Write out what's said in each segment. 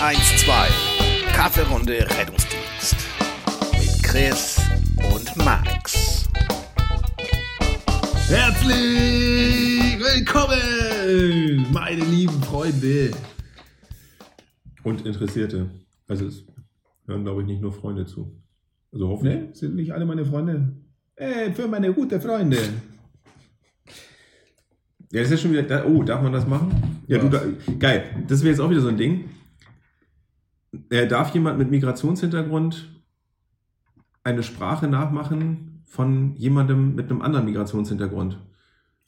112. Kaffeerunde Rettungsdienst. Mit Chris und Max. Herzlich willkommen, meine lieben Freunde. Und Interessierte. Also es hören, glaube ich, nicht nur Freunde zu. Also hoffentlich. Ne? Sind nicht alle meine Freunde? Äh, für meine gute Freunde. Ja, das ist ja schon wieder. Da, oh, darf man das machen? Ja, du, Was? da, geil. Das wäre jetzt auch wieder so ein Ding. Äh, darf jemand mit Migrationshintergrund eine Sprache nachmachen von jemandem mit einem anderen Migrationshintergrund?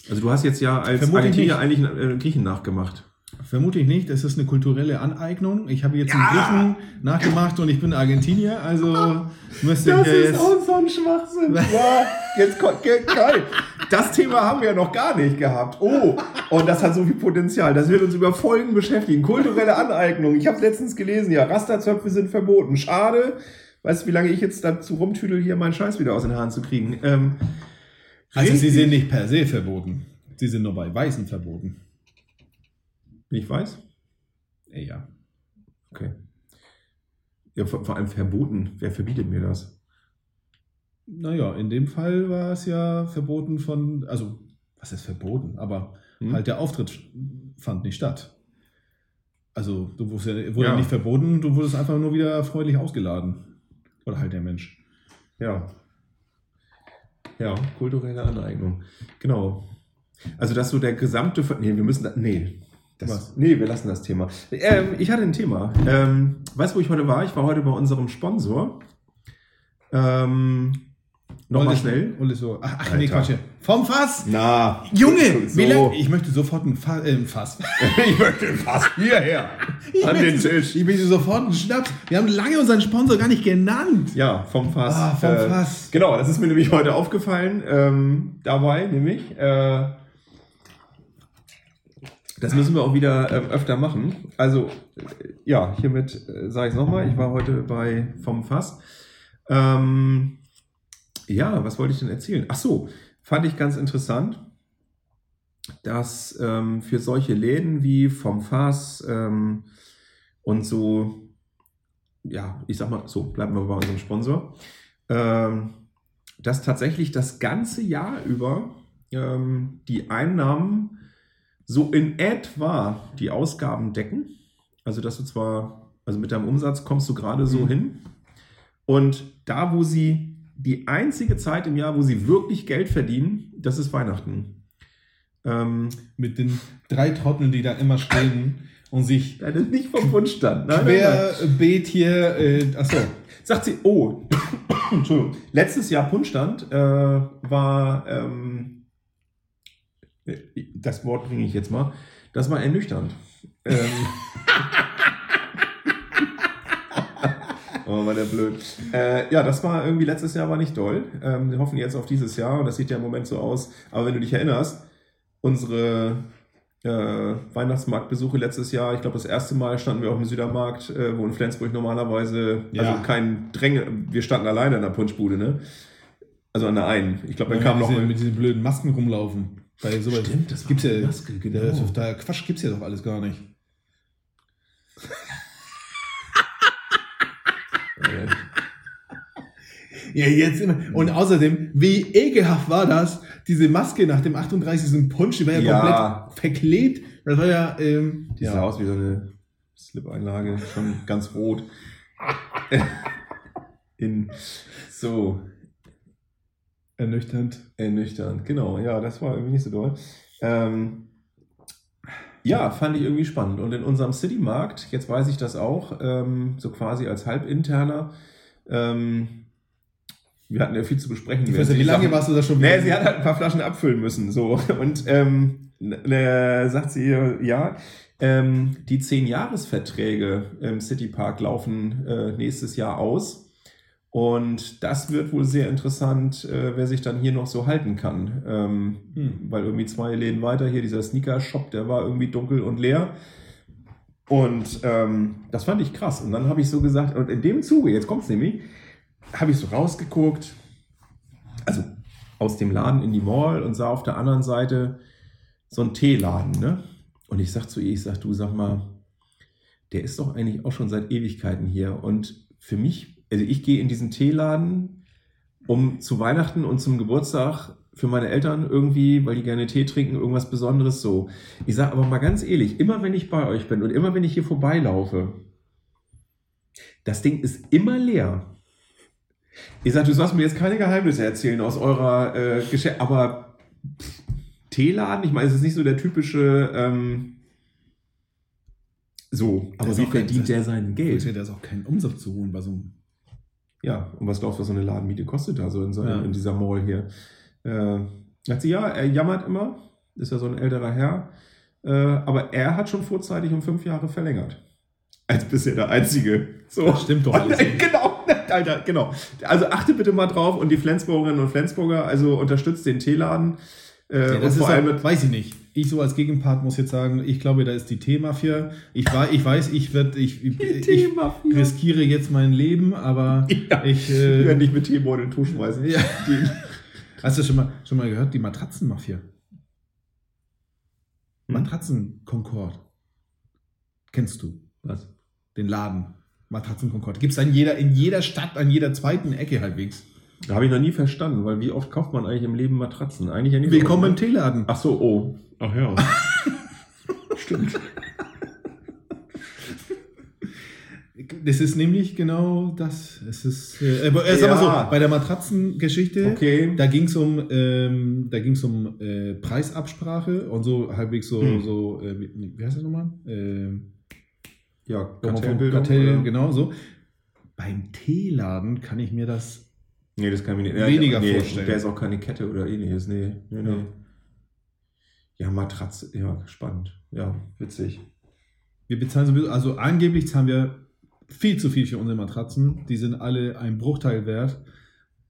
Also du hast jetzt ja als Vermutlich Argentinier eigentlich einen äh, Griechen nachgemacht. Vermute ich nicht, das ist eine kulturelle Aneignung. Ich habe jetzt einen Griechen nachgemacht und ich bin Argentinier, also müsste ich ja jetzt... so ein Schwachsinn. Ja, jetzt kommt ge- geil. Das Thema haben wir ja noch gar nicht gehabt. Oh, und das hat so viel Potenzial. Das wird uns über Folgen beschäftigen. Kulturelle Aneignung. Ich habe letztens gelesen, ja, Rasterzöpfe sind verboten. Schade. Weißt du, wie lange ich jetzt dazu rumtüdel, hier meinen Scheiß wieder aus den Haaren zu kriegen? Ähm, Also sie sind nicht per se verboten. Sie sind nur bei Weißen verboten. Ich weiß. Äh, Ja. Okay. Ja, vor, vor allem verboten. Wer verbietet mir das? Naja, in dem Fall war es ja verboten von, also, was ist verboten? Aber Hm? halt der Auftritt fand nicht statt. Also, du wurdest ja, wurde Ja. nicht verboten, du wurdest einfach nur wieder freundlich ausgeladen. Oder halt der Mensch. Ja. Ja, kulturelle Aneignung. Genau. Also, dass so der gesamte. Nee, wir müssen. Da, nee. Das, Was? Nee, wir lassen das Thema. Ähm, ich hatte ein Thema. Ähm, weißt du, wo ich heute war? Ich war heute bei unserem Sponsor. Ähm, Nochmal schnell. Olle so, ach, ach nee. Quatsch. Vom Fass! Na, Junge, so. lang, ich möchte sofort ein Fass. Äh, ein Fass. ich möchte fast hierher. An den Tisch. Ich möchte sofort einen Schnaps. Wir haben lange unseren Sponsor gar nicht genannt. Ja, vom Fass. Ah, vom Äh, Fass. Genau, das ist mir nämlich heute aufgefallen. Ähm, dabei nämlich. Äh, das müssen wir auch wieder ähm, öfter machen. Also, äh, ja, hiermit äh, sage ich es nochmal. Ich war heute bei vom Fass. Ähm, ja, was wollte ich denn erzählen? Ach so, fand ich ganz interessant, dass ähm, für solche Läden wie vom Fass ähm, und so ja, ich sag mal so, bleiben wir bei unserem Sponsor, ähm, dass tatsächlich das ganze Jahr über ähm, die Einnahmen so in etwa die Ausgaben decken. Also, dass du zwar, also mit deinem Umsatz kommst du gerade so Mhm. hin. Und da, wo sie die einzige Zeit im Jahr, wo sie wirklich Geld verdienen, das ist Weihnachten. Ähm, Mit den drei Trotteln, die da immer stehen und sich das ist nicht vom Wunschstand. Nein, nein, nein. querbeet hier. Äh, achso. Sagt sie, oh, Entschuldigung, letztes Jahr Punschstand äh, war, ähm, das Wort bringe ich jetzt mal, das war ernüchternd. Ähm, oh, war der blöd. Äh, ja, das war irgendwie letztes Jahr war nicht doll. Ähm, wir hoffen jetzt auf dieses Jahr und das sieht ja im Moment so aus. Aber wenn du dich erinnerst, unsere äh, Weihnachtsmarktbesuche letztes Jahr, ich glaube das erste Mal standen wir auf dem Südermarkt, äh, wo in Flensburg normalerweise, Ja. also kein Dränge, wir standen alleine in der Punschbude, ne? Also an der einen. Ich glaube, dann kam noch mit diesen blöden Masken rumlaufen. Bei sowas Stimmt, das gibt's ja, Maske, genau. Da, Quatsch gibt's ja doch alles gar nicht. Ja, jetzt immer. Und außerdem, wie ekelhaft war das? Diese Maske nach dem 38. Punsch, die war ja, Ja. komplett verklebt. Das war ja, ähm, Die sah ja. aus wie so eine Slip-Einlage, schon ganz rot. In so ernüchternd. ernüchternd. Genau, ja, das war irgendwie nicht so doll. Ähm, ja, fand ich irgendwie spannend. Und in unserem City-Markt, jetzt weiß ich das auch, ähm, so quasi als halbinterner, ähm, wir hatten ja viel zu besprechen. Ich weiß wie lange Sachen- warst du da schon? Nee, sie hat halt ein paar Flaschen abfüllen müssen. So. Und ähm, ne, sagt sie, ja, ähm, die 10-Jahres-Verträge im Citypark laufen äh, nächstes Jahr aus. Und das wird wohl sehr interessant, äh, wer sich dann hier noch so halten kann. Ähm, Hm. Weil irgendwie zwei Läden weiter, hier dieser Sneaker-Shop, der war irgendwie dunkel und leer. Und ähm, das fand ich krass. Und dann habe ich so gesagt, und in dem Zuge, jetzt kommt's nämlich, habe ich so rausgeguckt, also aus dem Laden in die Mall und sah auf der anderen Seite so einen Teeladen, ne? Und ich sag zu ihr, ich sag, du sag mal, der ist doch eigentlich auch schon seit Ewigkeiten hier. Und für mich, also ich gehe in diesen Teeladen, um zu Weihnachten und zum Geburtstag für meine Eltern irgendwie, weil die gerne Tee trinken, irgendwas Besonderes so. Ich sage aber mal ganz ehrlich, immer wenn ich bei euch bin und immer wenn ich hier vorbeilaufe, das Ding ist immer leer. Ich sage, du sollst mir jetzt keine Geheimnisse erzählen aus eurer äh, Geschäft, aber pff, Teeladen, ich meine, es ist nicht so der typische, ähm, so, aber wie verdient der sein Geld. Da ist auch kein Umsatz zu holen bei so einem. Ja, und was glaubst du, was so eine Ladenmiete kostet da so in, so Ja. in dieser Mall hier? Äh, sagt sie, ja, er jammert immer, ist ja so ein älterer Herr, äh, aber er hat schon vorzeitig um fünf Jahre verlängert. Als bisher der Einzige. So. Das stimmt doch alles nicht. genau, Alter, genau. Also achte bitte mal drauf und die Flensburgerinnen und Flensburger, also unterstützt den Teeladen. Äh, Ja, und das ist vor allem halt, mit, weiß ich nicht. Ich so als Gegenpart muss jetzt sagen, ich glaube, da ist die T-Mafia. Ich, ich weiß, ich werde, ich, ich, riskiere jetzt mein Leben, aber Ja. ich. Ich werde Äh, nicht mit Teebeutel in den schmeißen. Ja. Hast du schon mal, schon mal gehört, die Matratzenmafia? Matratzen Concord. Kennst du was? den Laden? Matratzen Concord. Gibt es in jeder, in jeder Stadt, an jeder zweiten Ecke halbwegs. Habe ich noch nie verstanden, weil wie oft kauft man eigentlich im Leben Matratzen? Eigentlich ja nicht so Willkommen im oft, ne? Teeladen. Ach so, oh. Ach ja. Stimmt. Das ist nämlich genau das. Es ist, äh, äh, sag mal Ja. so, bei der Matratzengeschichte, Okay. da ging es um, ähm, da ging's um äh, Preisabsprache und so halbwegs so, Hm. so äh, wie, heißt das nochmal? Ähm, Ja, Kartellbildung. Kartell, genau so. Beim Teeladen kann ich mir das. Nee, das kann ich mir nicht. Weniger nee, vorstellen. Der ist auch keine Kette oder ähnliches. Nee, nee, nee. Ja. Ja, Matratze. Ja, spannend. Ja, witzig. Wir bezahlen sowieso, also angeblich zahlen wir viel zu viel für unsere Matratzen. Die sind alle ein Bruchteil wert.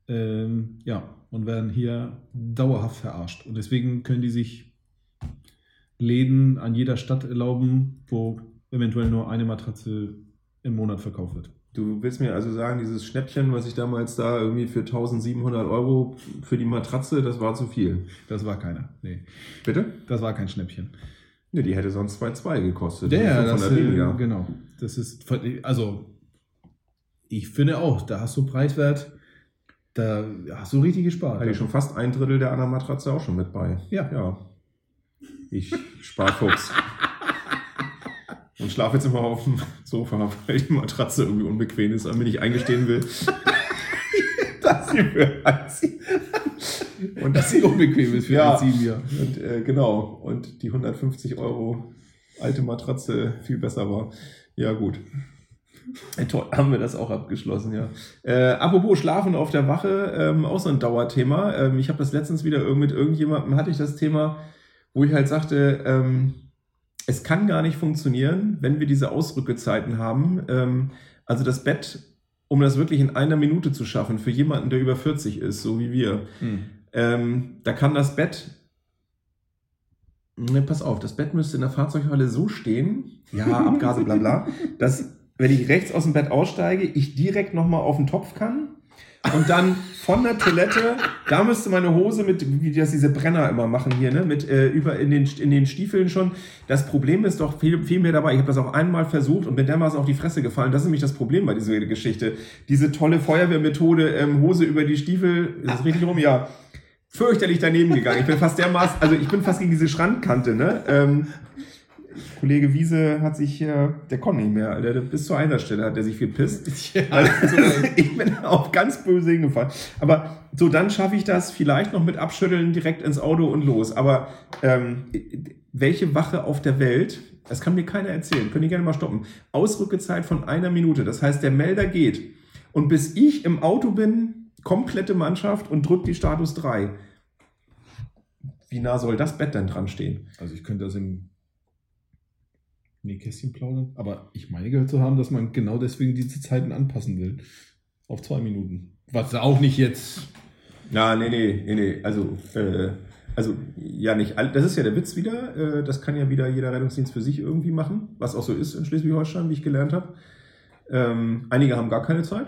Ähm, ja, und werden hier dauerhaft verarscht. Und deswegen können die sich Läden an jeder Stadt erlauben, wo eventuell nur eine Matratze im Monat verkauft wird. Du willst mir also sagen, dieses Schnäppchen, was ich damals da irgendwie für 1700 Euro für die Matratze, das war zu viel. Das war keiner. Nee, Bitte? das war kein Schnäppchen. Ne, die hätte sonst 2,2 gekostet. Ja, ja, 500 das, äh, weniger. genau. Das ist, also, ich finde auch, da hast du Preiswert, da hast du richtig gespart. Hatte ich schon fast ein Drittel der anderen Matratze auch schon mit bei. Ja. Ja. Ich Sparfuchs. Und schlafe jetzt immer auf dem Sofa, weil die Matratze irgendwie unbequem ist, und mir nicht eingestehen will, dass sie für. Und dass sie unbequem ist für Ja. Senior. Und äh, genau, und die 150 Euro alte Matratze viel besser war. Ja, gut. Äh, Toll, haben wir das auch abgeschlossen, ja. Äh, apropos Schlafen auf der Wache, ähm, auch so ein Dauerthema. Ähm, ich habe das letztens wieder mit irgendjemandem, hatte ich das Thema, wo ich halt sagte, ähm, es kann gar nicht funktionieren, wenn wir diese Ausrückezeiten haben. Ähm, also das Bett, um das wirklich in einer Minute zu schaffen, für jemanden, der über 40 ist, so wie wir, ähm, da kann das Bett. Ne, pass auf, das Bett müsste in der Fahrzeughalle so stehen, ja, Abgase, bla bla, dass, wenn ich rechts aus dem Bett aussteige, ich direkt nochmal auf den Topf kann und dann von der Toilette, da müsste meine Hose mit, wie das diese Brenner immer machen hier, ne, mit äh, über in den, in den Stiefeln schon. Das Problem ist doch viel, viel mehr dabei. Ich habe das auch einmal versucht und bin dermaßen auf die Fresse gefallen. Das ist nämlich das Problem bei dieser Geschichte. Diese tolle Feuerwehrmethode, ähm, Hose über die Stiefel, ist das richtig rum? Ja fürchterlich daneben gegangen. Ich bin fast dermaßen, also ich bin fast gegen diese Schrankkante, ne? Ähm, Kollege Wiese hat sich, äh, der konnte nicht mehr, Alter. Bis zur einer Stelle hat er sich gepisst. Also, ich bin auf ganz böse hingefallen. Aber so, dann schaffe ich das vielleicht noch mit Abschütteln direkt ins Auto und los. Aber ähm, welche Wache auf der Welt, das kann mir keiner erzählen, könnt ihr gerne mal stoppen, Ausrückezeit von einer Minute. Das heißt, der Melder geht. Und bis ich im Auto bin, komplette Mannschaft und drückt die Status 3. Wie nah soll das Bett denn dran stehen? Also ich könnte das im Nähkästchen plaudern, aber ich meine gehört zu haben, dass man genau deswegen diese Zeiten anpassen will. Auf zwei Minuten. Was auch nicht jetzt. Na, nee, nee, nee, nee. Also, äh, also ja nicht. all- Das ist ja der Witz wieder. Äh, das kann ja wieder jeder Rettungsdienst für sich irgendwie machen, was auch so ist in Schleswig-Holstein, wie ich gelernt habe. Ähm, einige haben gar keine Zeit.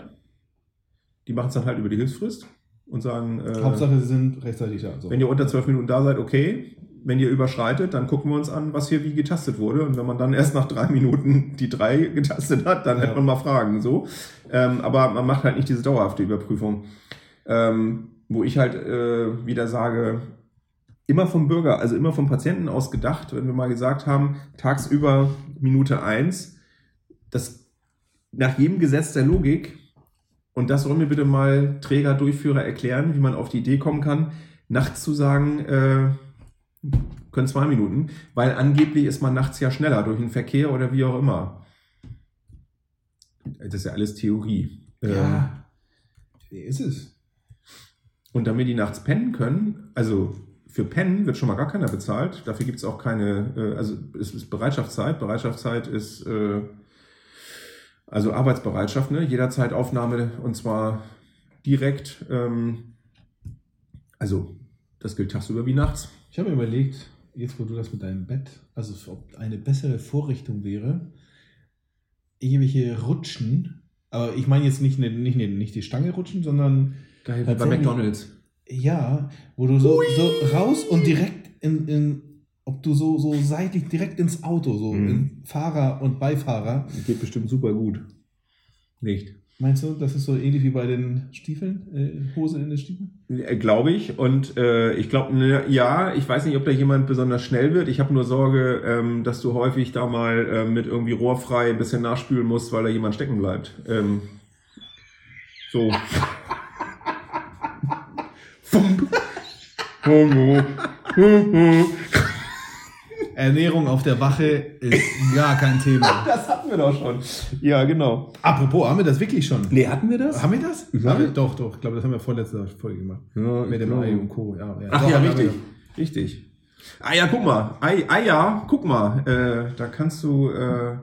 Die machen es dann halt über die Hilfsfrist und sagen, äh, Hauptsache, sie sind rechtzeitig da. So. wenn ihr unter zwölf Minuten da seid, okay. Wenn ihr überschreitet, dann gucken wir uns an, was hier wie getastet wurde. Und wenn man dann erst nach drei Minuten die drei getastet hat, dann Ja. hätte man mal Fragen. So. Ähm, aber man macht halt nicht diese dauerhafte Überprüfung. Ähm, wo ich halt äh, wieder sage, immer vom Bürger, also immer vom Patienten aus gedacht, wenn wir mal gesagt haben, tagsüber Minute eins, das nach jedem Gesetz der Logik, und das soll mir bitte mal Träger, Durchführer erklären, wie man auf die Idee kommen kann, nachts zu sagen, äh, können zwei Minuten, weil angeblich ist man nachts ja schneller durch den Verkehr oder wie auch immer. Das ist ja alles Theorie. Ähm, Ja, ist es. und damit die nachts pennen können, also für Pennen wird schon mal gar keiner bezahlt. Dafür gibt es auch keine, äh, also es ist Bereitschaftszeit. Bereitschaftszeit ist äh, also Arbeitsbereitschaft, ne? jederzeit Aufnahme und zwar direkt. Ähm, also das gilt tagsüber wie nachts. Ich habe mir überlegt, jetzt wo du das mit deinem Bett, also ob eine bessere Vorrichtung wäre, irgendwelche Rutschen, aber ich meine jetzt nicht, ne- nicht, ne- nicht die Stange rutschen, sondern Geil, bei McDonalds. ja, wo du so, so raus und direkt in, in, ob du so, so seitlich direkt ins Auto, so Mhm. in Fahrer und Beifahrer. Geht bestimmt super gut. Nicht. Meinst du, das ist so ähnlich wie bei den Stiefeln, äh, Hose in den Stiefeln? Äh, Glaube ich. Und äh, ich glaube, ne, ja, ich weiß nicht, ob da jemand besonders schnell wird. Ich habe nur Sorge, ähm, dass du häufig da mal ähm, mit irgendwie rohrfrei ein bisschen nachspülen musst, weil da jemand stecken bleibt. Ähm, so. Fump. Huhu. Ernährung auf der Wache ist gar kein Thema. das hatten wir doch schon. Ja, genau. Apropos, haben wir das wirklich schon? Nee, hatten wir das? Haben wir das? Ja. Haben wir? Doch, doch. Ich glaube, das haben wir vorletzte Folge gemacht. Ja, Mit dem. Ei und Co. Ja, ja. Ach Doch, ja, richtig. Richtig. Ah ja, guck mal. Ei, ah ja, guck mal. Äh, da kannst du äh,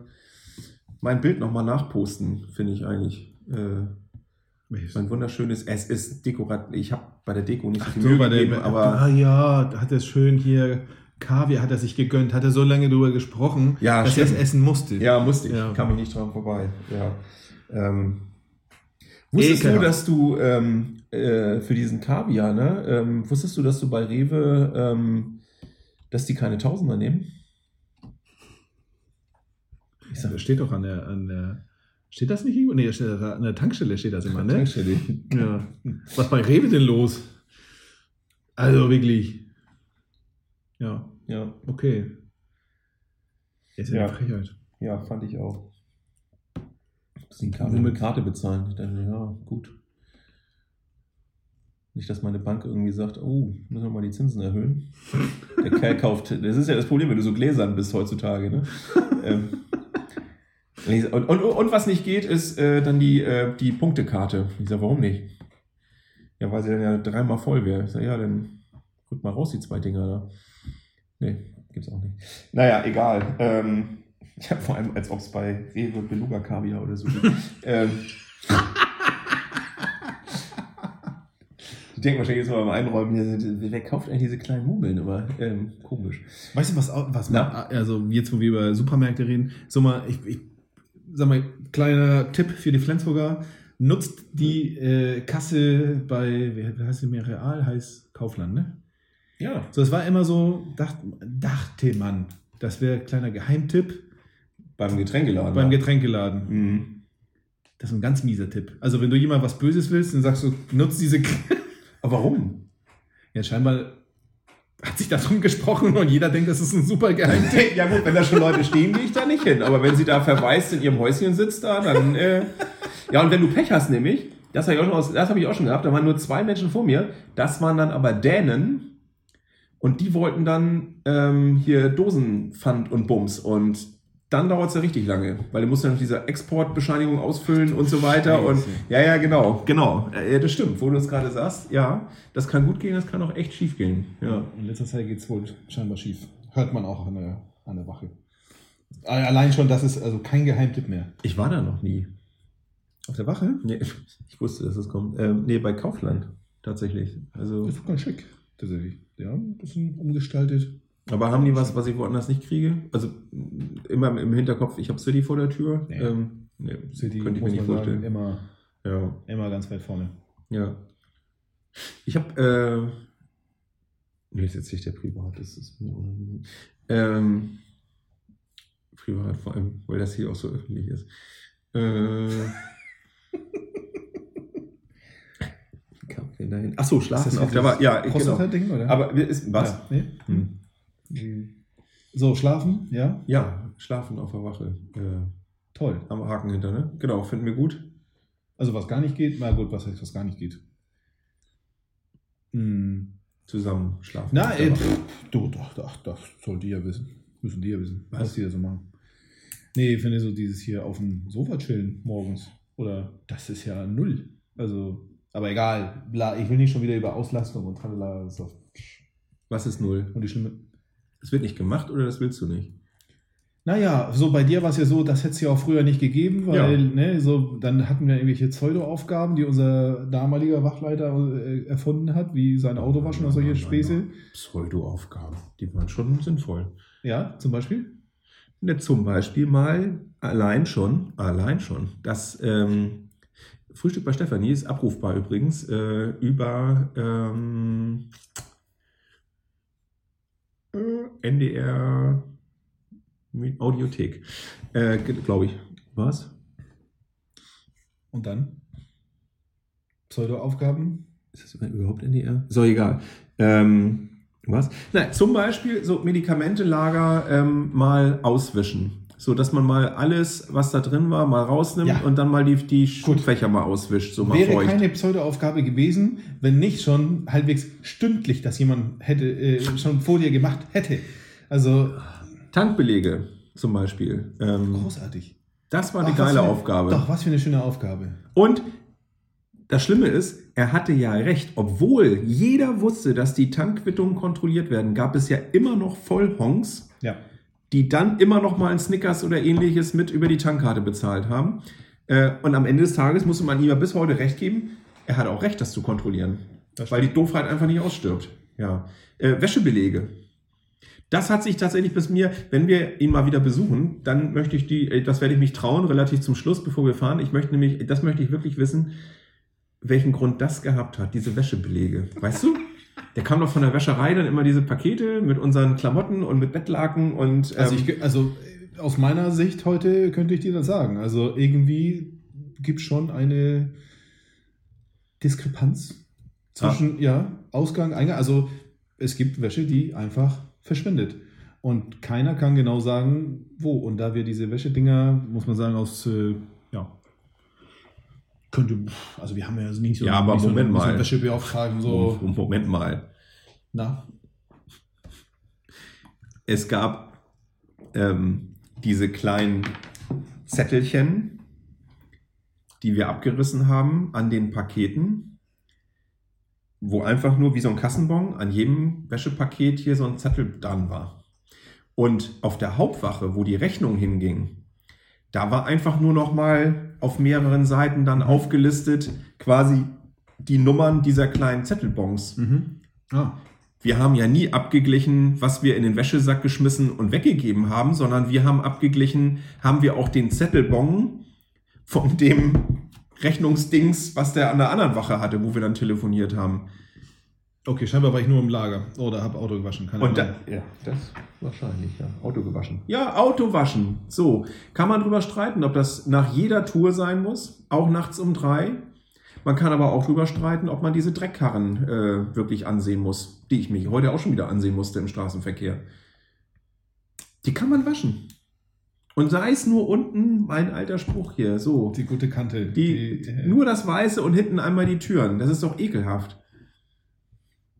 mein Bild nochmal nachposten, finde ich eigentlich. Äh, mein wunderschönes, es ist dekorat. Ich habe bei der Deko nicht so Ach viel Mühe gegeben, der, aber ah, ja, da hat er schön hier Kaviar hat er sich gegönnt, hat er so lange drüber gesprochen, Ja, dass er es stimmt. essen musste. ja, musste ich. Ja. Kam ich nicht dran vorbei. Ja. Ähm, wusstest du, Ekelhaft. dass du ähm, äh, für diesen Kaviar, ne? Ähm, wusstest du, dass du bei Rewe, ähm, dass die keine Tausender nehmen? Ich sag, das steht doch an der, an der. Steht das nicht irgendwo? Nee, das steht an der Tankstelle steht das immer, ne? Tankstelle. Ja. Was bei Rewe denn los? Also wirklich. Ja, Ja. okay. Ist ja, Ja. eine Frechheit. Ja, fand ich auch. Dass die Karte mit Karte bezahlen. Ich dachte, ja, gut. Nicht, dass meine Bank irgendwie sagt, oh, müssen wir mal die Zinsen erhöhen. Der Kerl kauft, das ist ja das Problem, wenn du so gläsern bist heutzutage. Ne? ähm, und, und, und was nicht geht, ist äh, dann die, äh, die Punktekarte. Ich sage, warum nicht? Ja, weil sie dann ja dreimal voll wäre. Ich sage, ja, dann rück mal raus, die zwei Dinger da. Nee, gibt's auch nicht. Naja, egal. Ähm, ja, vor allem, als ob es bei Rewe Beluga Kaviar oder so gibt. ähm, die denken wahrscheinlich jetzt mal beim Einräumen, hier, wer kauft eigentlich diese kleinen Murmeln immer? Ähm, komisch. Weißt du, was, was man, also jetzt, wo wir über Supermärkte reden, so mal, ich, ich sag mal, kleiner Tipp für die Flensburger, nutzt die äh, Kasse bei, wie heißt sie mir, Real, heißt Kaufland, ne? Ja. So, es war immer so, dacht, dachte man, das wäre kleiner Geheimtipp Beim Getränkeladen. beim Getränkeladen. Mhm. Das ist ein ganz mieser Tipp. Also, wenn du jemand was Böses willst, dann sagst du, nutzt diese. Aber warum? Ja, scheinbar hat sich darum gesprochen und jeder denkt, das ist ein super Geheimtipp. ja gut, wenn da schon Leute stehen, gehe ich da nicht hin. Aber wenn sie da verwaist in ihrem Häuschen sitzt da, dann... Äh, ja, und wenn du Pech hast nämlich, das habe ich, auch schon aus- das hab ich auch schon gehabt, da waren nur zwei Menschen vor mir, das waren dann aber Dänen und die wollten dann ähm, hier Dosenpfand und Bums und dann dauert es ja richtig lange, weil du musst ja noch diese Exportbescheinigung ausfüllen und so weiter und Scheiße. ja, ja, genau, genau, äh, das stimmt, wo du es gerade sagst, ja, das kann gut gehen, das kann auch echt schief gehen, ja. In letzter Zeit geht es wohl scheinbar schief. Hört man auch an der, an der Wache. Allein schon, das ist also kein Geheimtipp mehr. Ich war da noch nie. Auf der Wache? Nee, ich wusste, dass es kommt. Ähm, nee, bei Kaufland tatsächlich. Also, Das ist ganz schick. Tatsächlich. Ja, ein bisschen umgestaltet. aber haben die was, was ich woanders nicht kriege? Also immer im Hinterkopf, ich habe City vor der Tür. Nee. Ähm, nee, City, könnte ich mir nicht man sagen, vorstellen. immer, Ja, immer ganz weit vorne. ja. Ich habe, Nee, ist jetzt nicht der Privat, das ist mir unangenehm. Ähm, Privat, vor allem, weil das hier auch so öffentlich ist. Äh, wie kam ich denn dahin? Achso, schlafen auf der Wa- Ja, genau. Prostata-Ding, oder? Aber wir- ist, was? Ja, nee? Hm. So, schlafen, ja, Ja, schlafen auf der Wache. Äh, toll. am Haken hinter, ne? Genau, finden wir gut. Also was gar nicht geht, na gut, was heißt, was gar nicht geht? Hm. Zusammen schlafen. Na, ey, Wache. pff, du, doch, doch, das sollt ihr ja wissen. Müssen die ja wissen, was, Was? die da so machen. Nee, ich finde so dieses hier auf dem Sofa chillen morgens. Oder das ist ja null. Also, aber egal. Bla, ich will nicht schon wieder über Auslastung und tralala. doch- Was ist null? Und die schlimme. Das wird nicht gemacht oder das willst du nicht? Naja, so bei dir war es ja so, das hätte es ja auch früher nicht gegeben, weil, Ja. ne, so, dann hatten wir irgendwelche Pseudo-Aufgaben, die unser damaliger Wachleiter äh, erfunden hat, wie sein Auto waschen oder solche Späße. Pseudo-Aufgaben. Die waren schon sinnvoll. Ja, zum Beispiel? Ne, zum Beispiel mal allein schon, allein schon, das ähm, Frühstück bei Stefanie ist abrufbar übrigens äh, über ähm, äh, NDR Audiothek, äh, glaube ich. Was? Und dann? Pseudo-Aufgaben? Ist das überhaupt NDR? So, egal. Ähm, was? Nein, zum Beispiel so Medikamentelager ähm, mal auswischen. So dass man mal alles, was da drin war, mal rausnimmt Ja. und dann mal die, die Schubfächer mal auswischt. So mal Wäre feucht. keine Pseudo-Aufgabe gewesen, wenn nicht schon halbwegs stündlich das jemand hätte, äh, schon vor dir gemacht hätte. Also, Tankbelege zum Beispiel. Ähm, großartig. das war eine Ach, geile für- Aufgabe. Doch, was für eine schöne Aufgabe. Und das Schlimme ist, er hatte ja recht. Obwohl jeder wusste, dass die Tankquittungen kontrolliert werden, gab es ja immer noch Vollhongs, Ja. Die dann immer noch mal einen Snickers oder ähnliches mit über die Tankkarte bezahlt haben. Äh, Und am Ende des Tages musste man ihm ja bis heute recht geben. Er hat auch recht, das zu kontrollieren. Das weil die Doofheit einfach nicht ausstirbt. Ja. Äh, Wäschebelege. Das hat sich tatsächlich bis mir, wenn wir ihn mal wieder besuchen, dann möchte ich die, äh, das werde ich mich trauen, relativ zum Schluss, bevor wir fahren. Ich möchte nämlich, das möchte ich wirklich wissen, welchen Grund das gehabt hat, diese Wäschebelege. Weißt du? Der kam doch von der Wäscherei dann immer diese Pakete mit unseren Klamotten und mit Bettlaken und Also, ähm, ich, also aus meiner Sicht heute könnte ich dir das sagen. Also irgendwie gibt es schon eine Diskrepanz zwischen ja, Ausgang, Eingang. Also es gibt Wäsche, die einfach verschwindet. Und keiner kann genau sagen, wo. Und da wir diese Wäschedinger, muss man sagen, aus, äh, könnte, also wir haben ja nicht so, Ja, aber nicht so, Moment so mal. einen Wäschebeauftragten, so, Moment mal. na, Es gab ähm, diese kleinen Zettelchen, die wir abgerissen haben an den Paketen, wo einfach nur wie so ein Kassenbon an jedem Wäschepaket hier so ein Zettel dran war. Und auf der Hauptwache, wo die Rechnung hinging, da war einfach nur noch mal auf mehreren Seiten dann aufgelistet quasi die Nummern dieser kleinen Zettelbons. mhm. ah, Wir haben ja nie abgeglichen, was wir in den Wäschesack geschmissen und weggegeben haben, sondern wir haben abgeglichen, haben wir auch den Zettelbon von dem Rechnungsdings, was der an der anderen Wache hatte, wo wir dann telefoniert haben. Okay, scheinbar war ich nur im Lager oder habe Auto gewaschen. Keine Und da, ja, das wahrscheinlich, ja. Auto gewaschen. Ja, Auto waschen. So, kann man drüber streiten, ob das nach jeder Tour sein muss, auch nachts um drei. Man kann aber auch drüber streiten, ob man diese Dreckkarren äh, wirklich ansehen muss, die ich mich heute auch schon wieder ansehen musste im Straßenverkehr. Die kann man waschen. Und sei es nur unten mein alter Spruch hier, so. Die gute Kante. Die, die, nur das Weiße und hinten einmal die Türen. Das ist doch ekelhaft.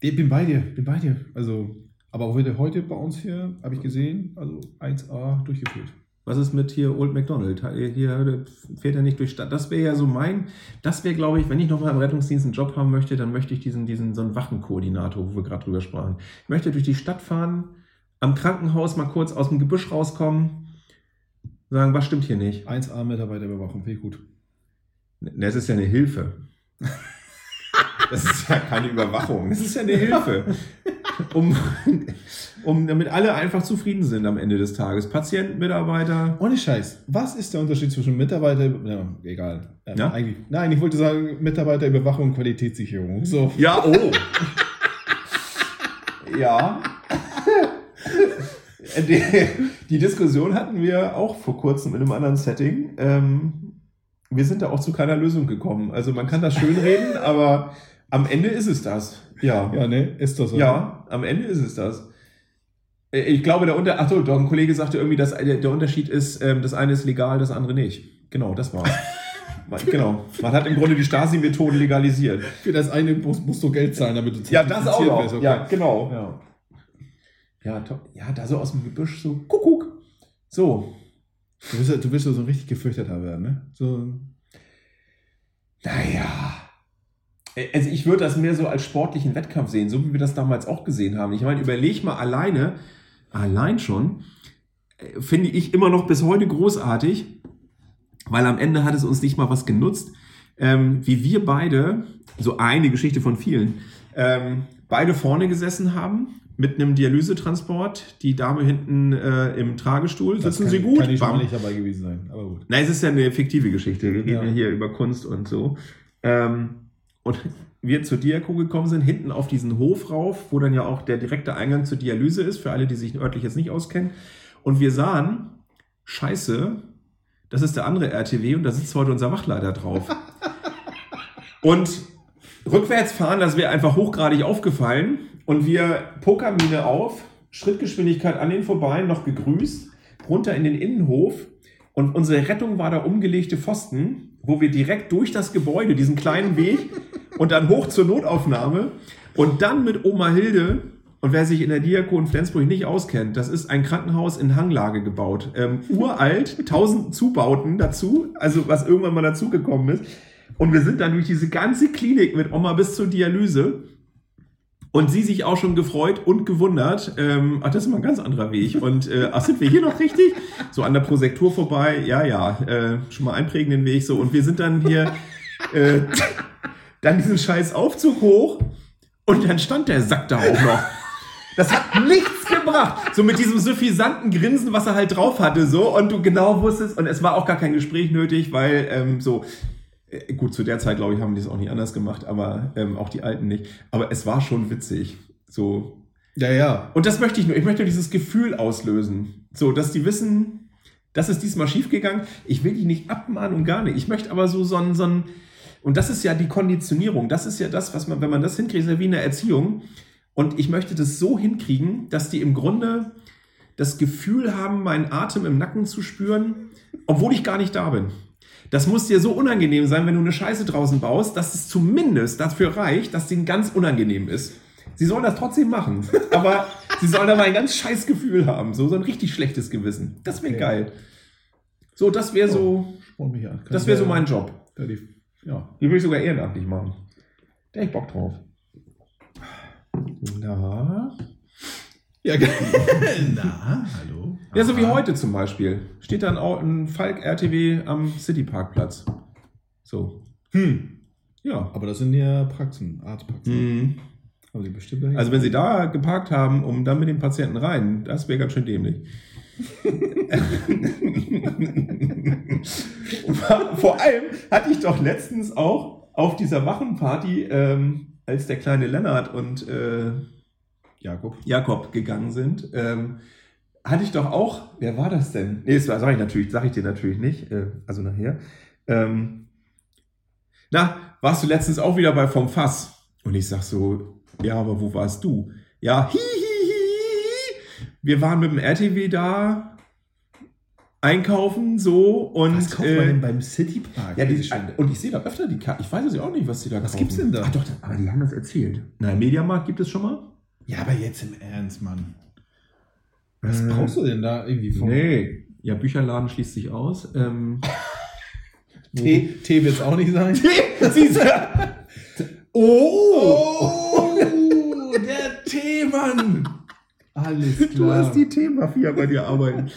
Ich bin bei dir, bin bei dir. Also, aber auch wieder heute bei uns hier, habe ich gesehen, also 1A durchgeführt. Was ist mit hier Old McDonald? Hier fährt er nicht durch Stadt. Das wäre ja so mein, das wäre, glaube ich, wenn ich nochmal im Rettungsdienst einen Job haben möchte, dann möchte ich diesen, diesen so einen Wachenkoordinator, wo wir gerade drüber sprachen. Ich möchte durch die Stadt fahren, am Krankenhaus mal kurz aus dem Gebüsch rauskommen, sagen, was stimmt hier nicht? 1A Mitarbeiterüberwachung, finde ich gut. Das ist ja eine Hilfe. Das ist ja keine Überwachung. Das ist ja eine Hilfe. Um, um, damit alle einfach zufrieden sind am Ende des Tages. Patient, Mitarbeiter. Ohne Scheiß, was ist der Unterschied zwischen Mitarbeiter, ja, egal. Ähm, Ja? Eigentlich, nein, ich wollte sagen Mitarbeiterüberwachung und Qualitätssicherung. So. Ja, oh. Ja. die, die Diskussion hatten wir auch vor kurzem in einem anderen Setting. Ähm, wir sind da auch zu keiner Lösung gekommen. Also man kann das schön reden, aber am Ende ist es das. Ja. Ja, ne? Ist das so? Ja, am Ende ist es das. Äh, Ich glaube, der Unter Ach so, doch, ein Kollege sagte irgendwie, dass der der Unterschied ist, ähm, das eine ist legal, das andere nicht. Genau, das war's. Genau. Man hat im Grunde die Stasi-Methode legalisiert. Für das eine musst, musst du Geld zahlen, damit du Ja, das auch noch. wirst, okay. Ja, genau. Ja. Ja, ja, da so aus dem Gebüsch so, Kuckuck. So. Du willst, ja- du willst so ein richtig gefürchteter werden, ne? So, Naja. Also ich würde das mehr so als sportlichen Wettkampf sehen, so wie wir das damals auch gesehen haben. Ich meine, überleg mal alleine, allein schon, äh, finde ich immer noch bis heute großartig, weil am Ende hat es uns nicht mal was genutzt, ähm, wie wir beide, so eine Geschichte von vielen, ähm, beide vorne gesessen haben mit einem Dialysetransport, die Dame hinten äh, im Tragestuhl, das sitzen kann, sie gut? Kann ich Bam. nicht dabei gewesen sein, aber gut. Nein, es ist ja eine fiktive Geschichte. Wir reden Ja. hier über Kunst und so. Ähm, und wir zur Diako gekommen sind, hinten auf diesen Hof rauf, wo dann ja auch der direkte Eingang zur Dialyse ist, für alle, die sich örtlich jetzt nicht auskennen. Und wir sahen, scheiße, das ist der andere RTW und da sitzt heute unser Wachleiter drauf. und rückwärts fahren, das wäre einfach hochgradig aufgefallen. Und wir Pokermine auf, Schrittgeschwindigkeit an den vorbei, noch gegrüßt, runter in den Innenhof. Und unsere Rettung war der umgelegte Pfosten, wo wir direkt durch das Gebäude, diesen kleinen Weg und dann hoch zur Notaufnahme und dann mit Oma Hilde. Und wer sich in der Diakon Flensburg nicht auskennt, das ist ein Krankenhaus in Hanglage gebaut. Ähm, uralt, tausend Zubauten dazu, also was irgendwann mal dazugekommen ist. Und wir sind dann durch diese ganze Klinik mit Oma bis zur Dialyse. Und sie sich auch schon gefreut und gewundert. Ähm, ach, das ist mal ein ganz anderer Weg. Und äh, ach, sind wir hier noch richtig? So an der Prosektur vorbei. Ja, ja, äh, schon mal einprägen den Weg. So und wir sind dann hier äh, dann diesen scheiß Aufzug hoch und dann stand der Sack da auch noch. Das hat nichts gebracht. So mit diesem suffisanten Grinsen, was er halt drauf hatte, so und du genau wusstest und es war auch gar kein Gespräch nötig, weil ähm, so Gut, zu der Zeit, glaube ich, haben die es auch nicht anders gemacht, aber ähm, auch die Alten nicht. Aber es war schon witzig. So. Ja, ja. Und das möchte ich nur. Ich möchte dieses Gefühl auslösen. So, dass die wissen, das ist diesmal schiefgegangen. Ich will die nicht abmahnen und gar nicht. Ich möchte aber so, so ein, so ein, und das ist ja die Konditionierung. Das ist ja das, was man, wenn man das hinkriegt, ist ja wie in der Erziehung. Und ich möchte das so hinkriegen, dass die im Grunde das Gefühl haben, meinen Atem im Nacken zu spüren, obwohl ich gar nicht da bin. Das muss dir so unangenehm sein, wenn du eine Scheiße draußen baust, dass es zumindest dafür reicht, dass denen ganz unangenehm ist. Sie sollen das trotzdem machen, aber sie sollen aber ein ganz scheiß Gefühl haben, so, so ein richtig schlechtes Gewissen. Das wäre Okay. geil. So, das wäre so, an. das wäre so mein Job. Ja, die, ja. Die würde ich sogar ehrenamtlich machen. Da hätte ich Bock drauf. Na. Ja, Na, hallo. Ja, so wie heute zum Beispiel. Steht dann auch ein Falk RTW am Cityparkplatz. So. Hm. Ja. Aber das sind ja Praxen, Arztpraxen. Mhm. Haben sie bestimmt dahin- Also wenn Sie da geparkt haben, um dann mit dem Patienten rein, das wäre ganz schön dämlich. Vor allem hatte ich doch letztens auch auf dieser Wachenparty, ähm, als der kleine Lennart und äh, Jakob. Jakob gegangen sind, ähm, hatte ich doch auch, wer war das denn? Nee, das sage ich natürlich, sage ich dir natürlich nicht, äh, also nachher. Ähm, na, warst du letztens auch wieder bei vom Fass? Und ich sag so, ja, aber wo warst du? Ja, hi, hi, hi. Wir waren mit dem RTW da einkaufen so und Was kauft äh, man denn beim Citypark? ja, die, und ich sehe da öfter die Karte. Ich weiß es ja auch nicht, was die da Was kaufen. gibt's denn da? Ach doch, aber die haben das erzählt. Na, Mediamarkt gibt es schon mal? Ja, aber jetzt im Ernst, Mann. Was Äh, brauchst du denn da irgendwie von? Nee. Ja, Bücherladen schließt sich aus. Ähm, Tee, Tee wird es auch nicht sein. Du? oh! Oh, der Teemann. Alles klar. Du hast die Teemafia bei dir arbeiten.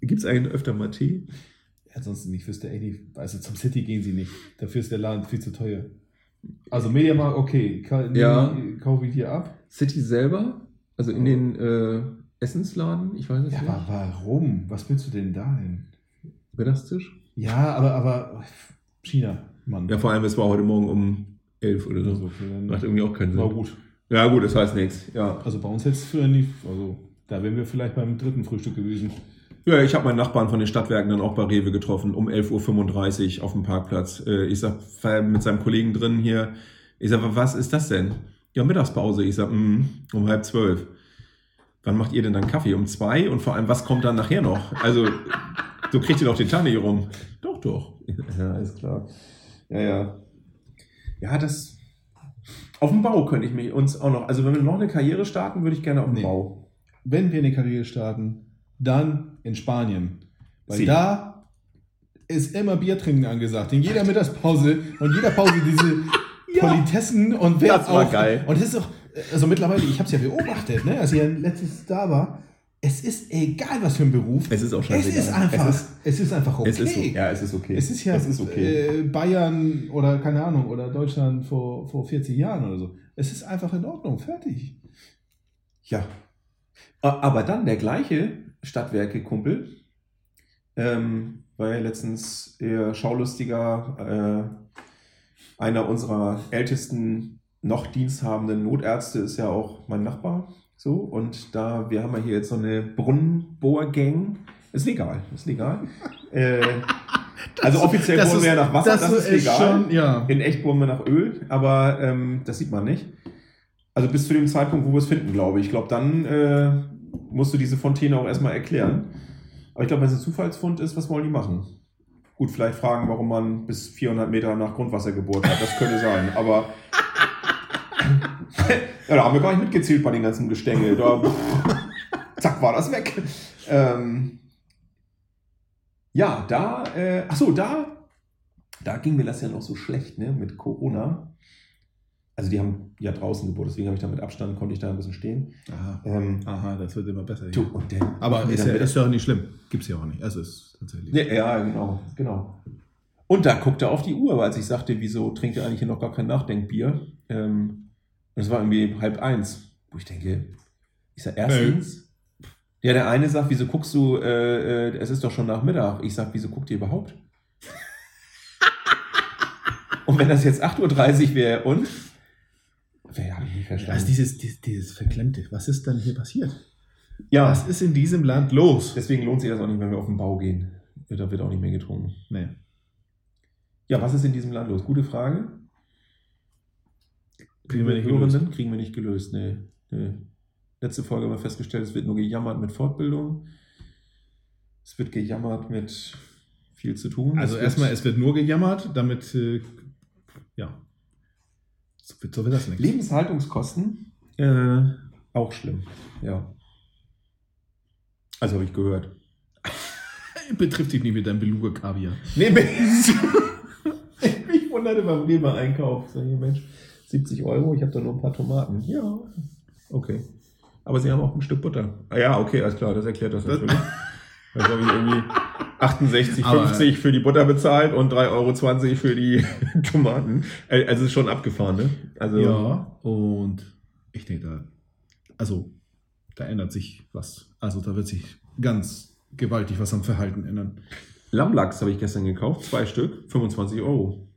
Gibt es eigentlich öfter mal Tee? Ansonsten, ich wüsste echt nicht. Also zum City gehen sie nicht. Dafür ist der Laden viel zu teuer. Also Mediamarkt, okay. Ka Ja. Kaufe ich hier ab. City selber? Also in den äh, Essensladen? Ich weiß es Ja, nicht. aber warum? Was willst du denn da hin? Mittagstisch? Ja, aber, aber China, Mann. Ja, vor allem, es war heute Morgen um 11 oder so. Also, okay, dann- Macht irgendwie auch keinen War Sinn. gut. Ja, gut, das heißt nichts. Ja. Also bei uns hätte es früher nicht, also da wären wir vielleicht beim dritten Frühstück gewesen. Ja, ich habe meinen Nachbarn von den Stadtwerken dann auch bei Rewe getroffen, um 11.35 Uhr auf dem Parkplatz. Äh, Ich sag, war mit seinem Kollegen drin hier. Ich sag, was ist das denn? Ja, Mittagspause. Ich sag, mm, um halb zwölf. Wann macht ihr denn dann Kaffee? Um zwei? Und vor allem, was kommt dann nachher noch? Also, so kriegt ihr doch den Tag nicht rum. Doch, doch. Ja, ist klar. Ja, ja. Ja, das. Auf dem Bau könnte ich mich uns auch noch. Also, wenn wir noch eine Karriere starten, würde ich gerne auf dem Nee. Bau. Wenn wir eine Karriere starten, dann in Spanien. Weil Sie. da ist immer Bier trinken angesagt. In jeder Mittagspause und jeder Pause diese Politessen und wer Das war auch. geil. Und es ist auch, also mittlerweile, ich habe es ja beobachtet, ne, als ich ja letztes da war, es ist egal, was für ein Beruf. Es ist auch Es scheißegal. ist einfach, Es es ist, ist, einfach okay. es ist so, ja, es ist okay. Es ist ja es ist okay. äh, Bayern oder keine Ahnung oder Deutschland vor, vor 40 Jahren oder so. Es ist einfach in Ordnung, fertig. Ja. Aber dann der gleiche Stadtwerke-Kumpel, ähm, war ja letztens eher schaulustiger, äh, einer unserer ältesten noch diensthabenden Notärzte ist ja auch mein Nachbar. So, und da, wir haben ja hier jetzt so eine Brunnenbohrgang. Ist legal, ist legal. äh, also offiziell bohren wir ja nach Wasser, das, ist legal. schon, ja. In echt bohren wir nach Öl, aber ähm, das sieht man nicht. Also bis zu dem Zeitpunkt, wo wir es finden, glaube ich. Ich glaube, dann äh, musst du diese Fontäne auch erstmal erklären. Aber ich glaube, wenn es ein Zufallsfund ist, was wollen die machen? Gut, vielleicht fragen, warum man bis 400 Meter nach Grundwasser gebohrt hat. Das könnte sein. Aber ja, da haben wir gar nicht mitgezählt bei den ganzen Gestänge. Da, zack, war das weg. Ähm, ja, da, äh, ach so, da, da ging mir das ja noch so schlecht, ne, mit Corona. Also die haben ja draußen gebohrt, deswegen habe ich da mit Abstand, konnte ich da ein bisschen stehen. Aha. Ähm, Aha, das wird immer besser. du, und dann, Aber Nee, ist ja, ist ja auch nicht schlimm. Gibt's ja auch nicht. Also ist tatsächlich. Nee, ja, genau, genau. Und da guckte er auf die Uhr, als ich sagte, wieso trinkt er eigentlich hier noch gar kein Nachdenkbier? Ähm, und es war irgendwie halb eins, wo ich denke, ich sag erstens, ja, der eine sagt, wieso guckst du, äh, äh, es ist doch schon Nachmittag. Ich sag, wieso guckt ihr überhaupt? und wenn das jetzt 8.30 Uhr wäre und? Habe ich nicht verstanden. Also dieses, dieses, dieses Verklemmte. Was ist denn hier passiert? ja, Was ist in diesem Land los? deswegen lohnt sich das auch nicht, wenn wir auf den Bau gehen. Da wird auch nicht mehr getrunken. Nee. Ja, was ist in diesem Land los? Gute Frage. Kriegen wir nicht gelöst. Kriegen wir nicht gelöst, nee. nee. Letzte Folge haben wir festgestellt, es wird nur gejammert mit Fortbildung. Es wird gejammert mit viel zu tun. Also erstmal, es wird nur gejammert, damit, äh, ja. So wird, so wird das nichts. Lebenshaltungskosten äh, auch schlimm. Ja. Also habe ich gehört. Betrifft dich nicht mit deinem Beluga-Kaviar. Nee, ich wunderte beim Rewe-Einkauf. Ich, Mensch, 70 Euro, ich habe da nur ein paar Tomaten. Ja, okay. Aber sie haben auch ein Stück Butter. Ah ja, okay, alles klar, das erklärt das natürlich. Das habe ich irgendwie 68,50 Aber- für die Butter bezahlt und 3,20 Euro für die Tomaten. Äh, Also ist schon abgefahren, ne? Also, Ja, und ich denke, da, also, da ändert sich was. Also, da wird sich ganz gewaltig was am Verhalten ändern. Lammlachs habe ich gestern gekauft, zwei Stück, 25 Euro.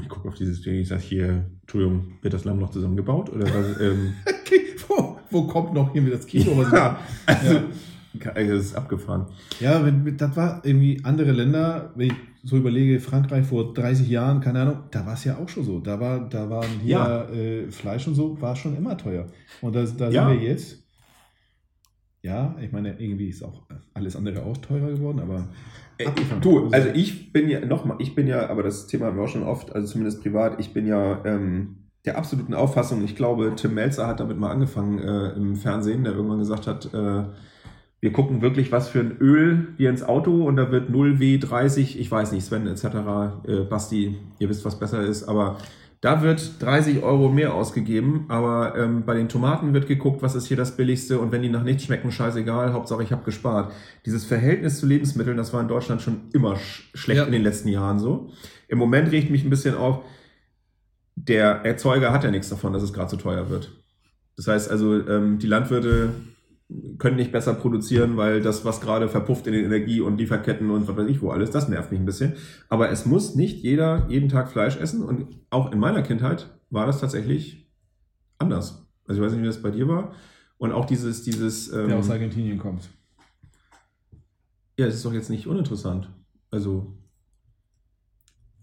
Ich gucke auf dieses Ding, ich sage hier, Entschuldigung, wird das Lamm noch zusammengebaut? Oder was, ähm, wo, wo kommt noch hier wieder das? Was ja, also, Ja. Das ist abgefahren. Ja, wenn, das war irgendwie andere Länder, wenn ich so überlege, Frankreich vor 30 Jahren, keine Ahnung, da war es ja auch schon so. Da, war, da waren hier Ja. äh, Fleisch und so, war schon immer teuer. Und da, da Ja. sind wir jetzt. Ja, ich meine, irgendwie ist auch alles andere auch teurer geworden, aber Äh, Abgefahren. Du, also ich bin ja, nochmal, ich bin ja, aber das Thema haben wir auch schon oft, also zumindest privat, ich bin ja ähm, der absoluten Auffassung, ich glaube, Tim Melzer hat damit mal angefangen äh, im Fernsehen, der irgendwann gesagt hat, äh, wir gucken wirklich, was für ein Öl wir ins Auto und da wird 0W30, ich weiß nicht, Sven etc., äh, Basti, ihr wisst, was besser ist, aber da wird 30 Euro mehr ausgegeben, aber ähm, bei den Tomaten wird geguckt, was ist hier das billigste und wenn die nach nichts schmecken, scheißegal, Hauptsache ich habe gespart. Dieses Verhältnis zu Lebensmitteln, das war in Deutschland schon immer sch schlecht Ja. in den letzten Jahren so. Im Moment regt mich ein bisschen auf, der Erzeuger hat ja nichts davon, dass es gerade so teuer wird. Das heißt also, ähm, die Landwirte können nicht besser produzieren, weil das, was gerade verpufft in den Energie- und Lieferketten und was weiß ich wo alles, das nervt mich ein bisschen. Aber es muss nicht jeder jeden Tag Fleisch essen und auch in meiner Kindheit war das tatsächlich anders. Also ich weiß nicht, wie das bei dir war. Und auch dieses, dieses, ähm, Der aus Argentinien kommt. ja, es ist doch jetzt nicht uninteressant. Also,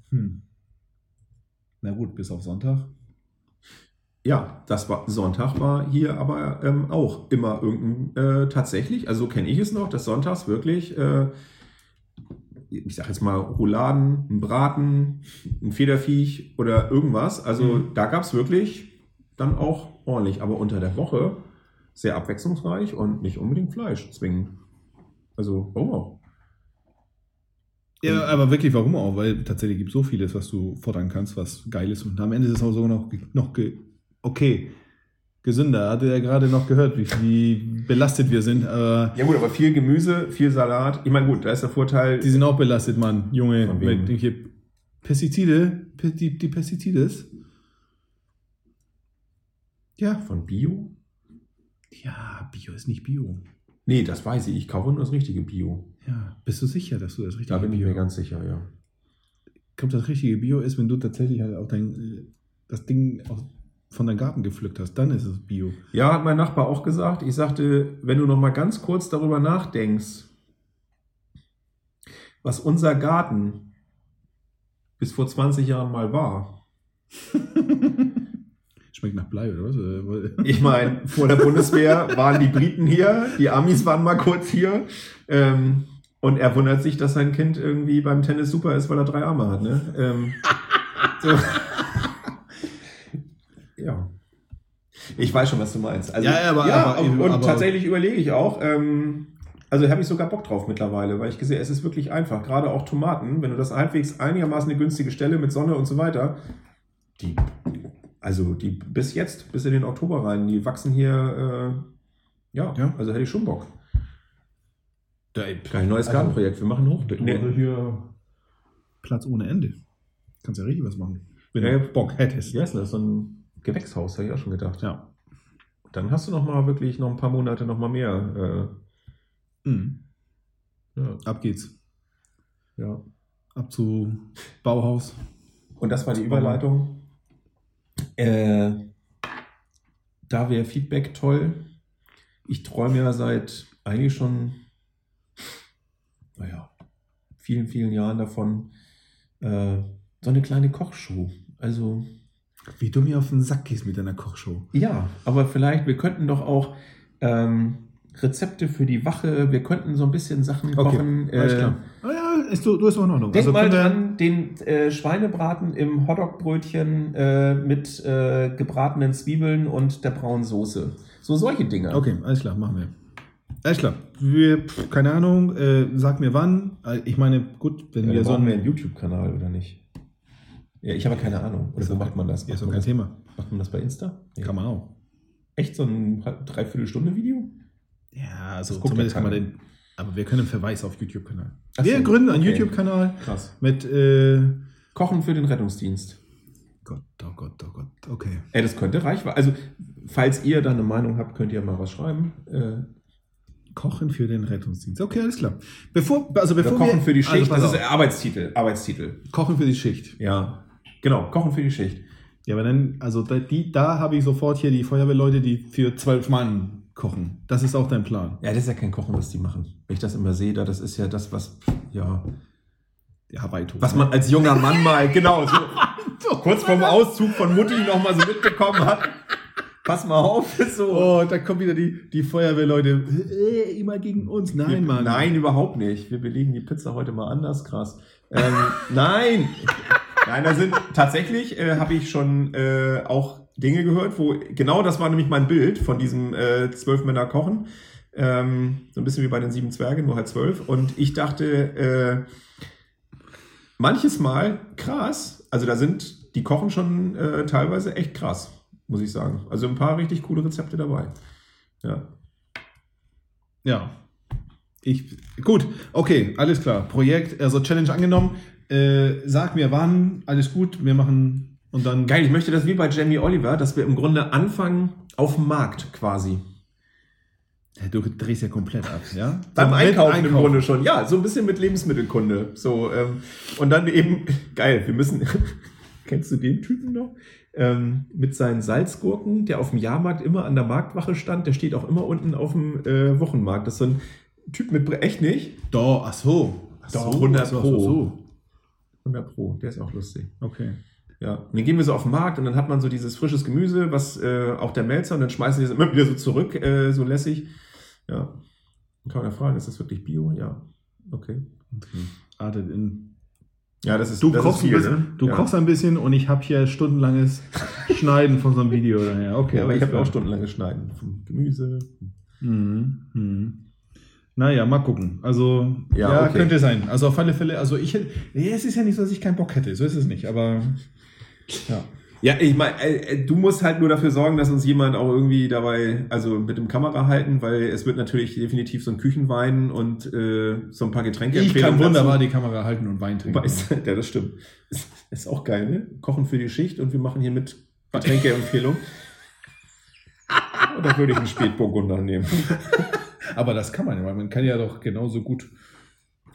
Hm. Na gut, bis auf Sonntag. Ja, das war, Sonntag war hier aber ähm, auch immer irgendein, äh, tatsächlich, also so kenne ich es noch, dass sonntags wirklich, äh, ich sag jetzt mal, Rouladen, ein Braten, ein Federviech oder irgendwas. Also Mhm. da gab es wirklich dann auch ordentlich, aber unter der Woche sehr abwechslungsreich und nicht unbedingt Fleisch zwingend. Also, oh. Ja, aber wirklich, warum auch? Weil tatsächlich gibt es so vieles, was du fordern kannst, was geil ist. Und am Ende ist es auch so noch, noch okay, gesünder. Hatte er gerade noch gehört, wie, wie belastet wir sind. Aber Ja gut, aber viel Gemüse, viel Salat. Ich meine, gut, da ist der Vorteil. die sind auch belastet, Mann. Junge, mit hier Pestizide, Pe- die, die Pestizides. Ja. von Bio? Ja, Bio ist nicht Bio. Nee, das weiß ich. Ich kaufe nur das richtige Bio. Ja, bist du sicher, dass du das richtige Da bin ich Bio mir ganz sicher, ja. Ich glaube, das richtige Bio ist, wenn du tatsächlich halt auch dein, äh, das Ding aus, von deinem Garten gepflückt hast, dann ist es Bio. Ja, hat mein Nachbar auch gesagt. Ich sagte, wenn du noch mal ganz kurz darüber nachdenkst, was unser Garten bis vor 20 Jahren mal war. Schmeckt nach Blei oder was? Ich meine, vor der Bundeswehr waren die Briten hier, die Amis waren mal kurz hier. Ähm, und er wundert sich, dass sein Kind irgendwie beim Tennis super ist, weil er drei Arme hat. Ne? Ähm, so. ja. Ich weiß schon, was du meinst. Also, Ja, aber- aber- und, und aber- tatsächlich überlege ich auch, ähm, also habe ich sogar Bock drauf mittlerweile, weil ich gesehen, es ist wirklich einfach. Gerade auch Tomaten, wenn du das halbwegs einigermaßen eine günstige Stelle mit Sonne und so weiter, die, also die bis jetzt, bis in den Oktober rein, die wachsen hier, äh, ja, Ja. also hätte ich schon Bock. da, Geil, neues Also, Gartenprojekt, wir machen hoch. Nee, hier Platz ohne Ende. Kannst ja richtig was machen. Wenn Ja, du ja. Bock hättest. heißt denn das? So ein Gewächshaus, habe ich auch schon gedacht. Ja. Dann hast du noch mal wirklich noch ein paar Monate noch mal mehr. Mhm. Äh, ja, Ab geht's. ja. Ab zu Bauhaus. Und das war die Überleitung. Äh, da wäre Feedback toll. Ich träume ja seit eigentlich schon, naja, vielen, vielen Jahren davon, äh, so eine kleine Kochshow. Also, Wie du mir auf den Sack gehst mit deiner Kochshow. ja, aber vielleicht, wir könnten doch auch ähm, Rezepte für die Wache, wir könnten so ein bisschen Sachen kochen. alles äh, klar. Ah ja, ist, du, du ist auch Ordnung. Denk mal können wir- dran, den äh, Schweinebraten im Hotdog-Brötchen äh, mit äh, gebratenen Zwiebeln und der braunen Soße. So solche Dinge. Okay, alles klar, machen wir. Alles klar. Wir, pf, keine Ahnung, äh, sag mir wann. Äh, Ich meine, gut, wenn Ja, wir wir so einen YouTube-Kanal oder nicht? Ja, ich habe keine Ahnung. Oder wo macht man das? Ja, ist Macht doch kein das, Thema. macht man das bei Insta? Ja. Kann man auch. Echt so ein Dreiviertelstunde-Video? Ja, also zumindest ja kann man den. Aber wir können einen Verweis auf YouTube-Kanal. Wir so, gründen einen okay. YouTube-Kanal Krass. mit. Äh, Kochen für den Rettungsdienst. Gott, oh Gott, oh Gott. Okay. Ey, das könnte reichweite. Also, falls ihr da eine Meinung habt, könnt ihr mal was schreiben. Äh, Kochen für den Rettungsdienst. Okay, alles klar. Bevor, also bevor kochen wir, für die Schicht. Also das ist. Arbeitstitel. Arbeitstitel. Kochen für die Schicht. Ja. Genau, kochen für die Schicht. Ja, aber dann, also da, die, da habe ich sofort hier die Feuerwehrleute, die für zwölf Mann kochen. Das ist auch dein Plan. Ja, das ist ja kein Kochen, was die machen. Wenn ich das immer sehe, da, das ist ja das, was, ja, Ja, Hawaii-Toast. was man als junger Mann mal, genau, so kurz vorm Auszug von Mutti noch mal so mitbekommen hat. Pass mal auf, so. Oh, da kommen wieder die, die Feuerwehrleute. Äh, immer gegen uns. Nein, Wir- Mann. Nein, überhaupt nicht. Wir belegen die Pizza heute mal anders, krass. Ähm, nein. Nein, da sind tatsächlich, äh, habe ich schon äh, auch Dinge gehört, wo, genau das war nämlich mein Bild von diesem äh, zwölf Männer kochen. Ähm, so ein bisschen wie bei den sieben Zwergen, nur halt zwölf. Und ich dachte, äh, manches Mal krass, also da sind, die kochen schon äh, teilweise echt krass, muss ich sagen. Also ein paar richtig coole Rezepte dabei. Ja. Ja. Ich, gut, okay, alles klar. Projekt, also Challenge angenommen. Äh, sag mir wann, alles gut, wir machen und dann. Geil, ich möchte das wie bei Jamie Oliver, dass wir im Grunde anfangen auf dem Markt quasi. Du drehst ja komplett ab, ja? Beim So, mit Einkaufen im Grunde schon. Ja, so ein bisschen mit Lebensmittelkunde. So, ähm, und dann eben, geil, wir müssen, Kennst du den Typen noch? Ähm, mit seinen Salzgurken, der auf dem Jahrmarkt immer an der Marktwache stand. Der steht auch immer unten auf dem äh, Wochenmarkt. Das ist so ein Typ mit, Bre- echt nicht? Doch, ach so. Ach Doch, so, 100 ach so, ach Pro. so. 100 Pro, der ist auch lustig. Okay. Ja, und dann gehen wir so auf den Markt und dann hat man so dieses frisches Gemüse, was äh, auch der Melzer, und dann schmeißen die es immer wieder so zurück, äh, so lässig. Ja. Dann kann man ja fragen, ist das wirklich Bio? Ja. Okay. okay. Artet in Ja, das ist Du, das kochst, ist ein bisschen, ne? du ja. kochst ein bisschen und ich habe hier stundenlanges Schneiden von so einem Video daher. Okay, Ja, aber ich habe auch stundenlanges Schneiden vom Gemüse. Mhm. Mhm. Naja, mal gucken. Also, Ja, ja, okay. könnte sein. Also auf alle Fälle, also ich hätte, nee, es ist ja nicht so, dass ich keinen Bock hätte, so ist es nicht, aber ja. Ja, ich meine, äh, äh, du musst halt nur dafür sorgen, dass uns jemand auch irgendwie dabei, also mit dem Kamera halten, weil es wird natürlich definitiv so ein Küchenwein und äh, so ein paar Getränke Ich kann dazu. wunderbar die Kamera halten und Wein trinken. Ist, ja, das stimmt. Ist, ist auch geil, ne? Kochen für die Schicht und wir machen hier mit Getränkeempfehlung. Oder würde ich einen Spätburgunder nehmen? Aber das kann man ja, weil man kann ja doch genauso gut.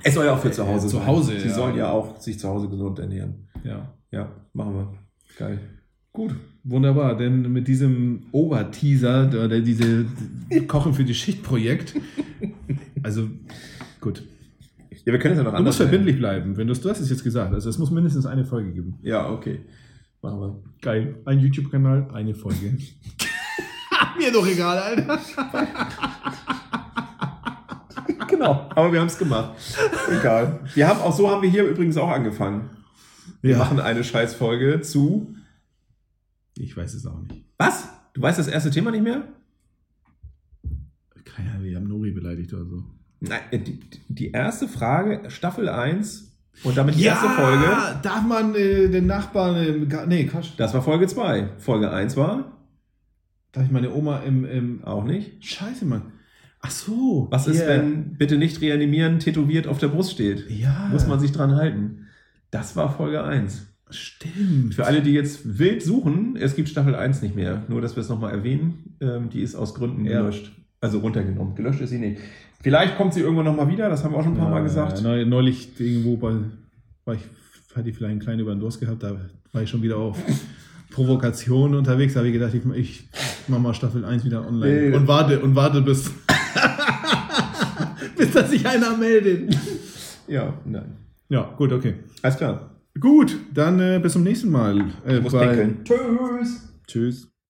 Es soll ja auch für zu Hause Äh, zu sein. Hause, Sie ja. sollen ja auch sich zu Hause gesund ernähren. Ja. Ja, machen wir. Geil. Gut, wunderbar. Denn mit diesem Oberteaser oder diese Kochen für die Schicht-Projekt, also gut. Ja, wir können es ja noch Du anders musst verbindlich bleiben, wenn du du hast es jetzt gesagt. Also es muss mindestens eine Folge geben. Ja, okay. Machen wir. Geil. Ein YouTube-Kanal, eine Folge. Mir doch egal, Alter. Genau, aber wir haben es gemacht. Egal. Wir haben auch so haben wir hier übrigens auch angefangen. Wir machen eine Scheißfolge zu. Ich weiß es auch nicht. Was? Du weißt das erste Thema nicht mehr? Keine Ahnung, wir haben Nori beleidigt oder so. Nein, äh, die, die erste Frage, Staffel 1 und damit die erste Folge. darf man äh, den Nachbarn, äh, nee, Quatsch. Das war Folge 2. Folge 1 war Darf ich meine Oma im, im auch nicht. Scheiße, Mann. Ach so. Was ist, hier. wenn bitte nicht reanimieren tätowiert auf der Brust steht? Ja. Muss man sich dran halten. Das war Folge 1. Stimmt. Für alle, die jetzt wild suchen, es gibt Staffel 1 nicht mehr. Nur, dass wir es nochmal erwähnen. Ähm, die ist aus Gründen Ja. gelöscht. Also runtergenommen. Gelöscht ist sie nicht. Vielleicht kommt sie irgendwann nochmal wieder, das haben wir auch schon ein paar Mal gesagt. Ja, neu- neulich irgendwo bei, war ich, hatte ich vielleicht einen kleinen über den Durst gehabt, da war ich schon wieder auf Provokation unterwegs. Da habe ich gedacht, ich, ich mache mal Staffel 1 wieder online. Nee. Und warte, und warte bis, bis dass sich einer meldet. Ja, nein. Ja, gut, okay. Alles klar. Gut, dann äh, bis zum nächsten Mal. Äh, Ich muss bei-. Tschüss. Tschüss.